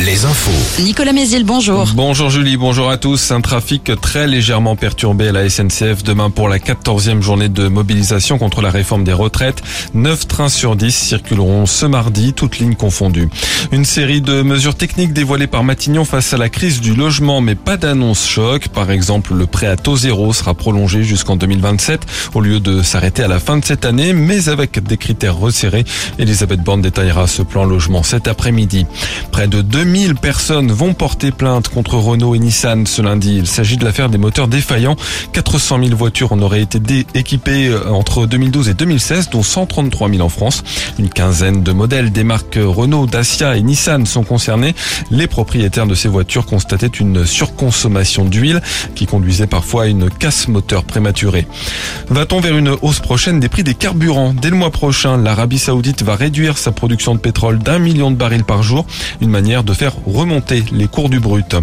les infos. Nicolas Mézil, bonjour. Bonjour Julie, bonjour à tous. Un trafic très légèrement perturbé à la SNCF demain pour la 14e journée de mobilisation contre la réforme des retraites. 9 trains sur 10 circuleront ce mardi, toutes lignes confondues. Une série de mesures techniques dévoilées par Matignon face à la crise du logement, mais pas d'annonce choc. Par exemple, le prêt à taux zéro sera prolongé jusqu'en 2027 au lieu de s'arrêter à la fin de cette année, mais avec des critères resserrés. Elisabeth Borne détaillera ce plan logement cet après-midi. Près de 2000 personnes vont porter plainte contre Renault et Nissan ce lundi. Il s'agit de l'affaire des moteurs défaillants. 400 000 voitures en auraient été équipées euh, entre 2012 et 2016, dont 133 000 en France. Une quinzaine de modèles des marques Renault, Dacia et Nissan sont concernés. Les propriétaires de ces voitures constataient une surconsommation d'huile qui conduisait parfois à une casse moteur prématurée. Va-t-on vers une hausse prochaine des prix des carburants? Dès le mois prochain, l'Arabie Saoudite va réduire sa production de pétrole d'un million de barils par jour, une manière de faire remonter les cours du brut.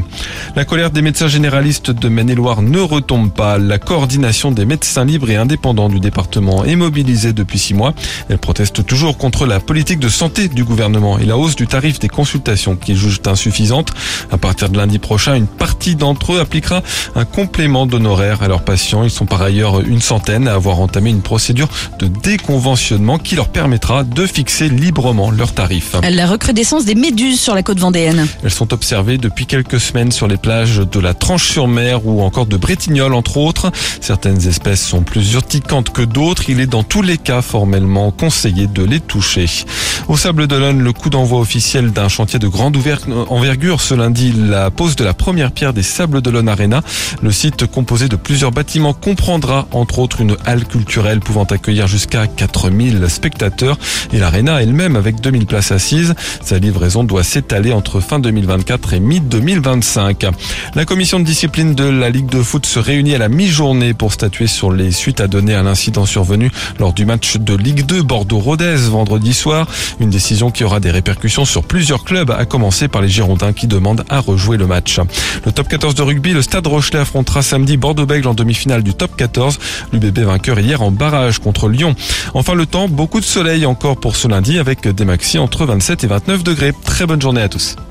La colère des médecins généralistes de Maine-et-Loire ne retombe pas. La coordination des médecins libres et indépendants du département est mobilisée depuis six mois. Elle proteste toujours contre la politique de santé du gouvernement et la hausse du tarif des consultations qu'ils jugent insuffisante. À partir de lundi prochain, une partie d'entre eux appliquera un complément d'honoraires à leurs patients. Ils sont par ailleurs une centaine à avoir entamé une procédure de déconventionnement qui leur permettra de fixer librement leurs tarifs. La recrudescence des méduses sur la côte vendéenne. Elles sont observées depuis quelques semaines sur les plages de la Tranche-sur-Mer ou encore de Bretignolles entre autres. Certaines espèces sont plus urticantes que d'autres. Il est dans tous les cas formellement conseillé de les toucher. Au Sable d'Olonne, le coup d'envoi officiel d'un chantier de grande envergure ce lundi, la pose de la première pierre des Sables d'Olonne Arena. Le site composé de plusieurs bâtiments comprendra entre autres une halle culturelle pouvant accueillir jusqu'à 4000 spectateurs et l'arena elle-même avec 2000 places assises. Sa livraison doit s'étaler entre fin 2024 et mi-2025. La commission de discipline de la Ligue de foot se réunit à la mi-journée pour statuer sur les suites à donner à l'incident survenu lors du match de Ligue 2 Bordeaux-Rodez vendredi soir. Une décision qui aura des répercussions sur plusieurs clubs, à commencer par les Girondins qui demandent à rejouer le match. Le top 14 de rugby, le Stade Rochelet affrontera samedi Bordeaux-Bègles en demi-finale du top 14. L'UBB vainqueur hier en barrage contre Lyon. Enfin le temps, beaucoup de soleil encore pour ce lundi avec des maxi entre 27 et 29 degrés. Très bonne journée à.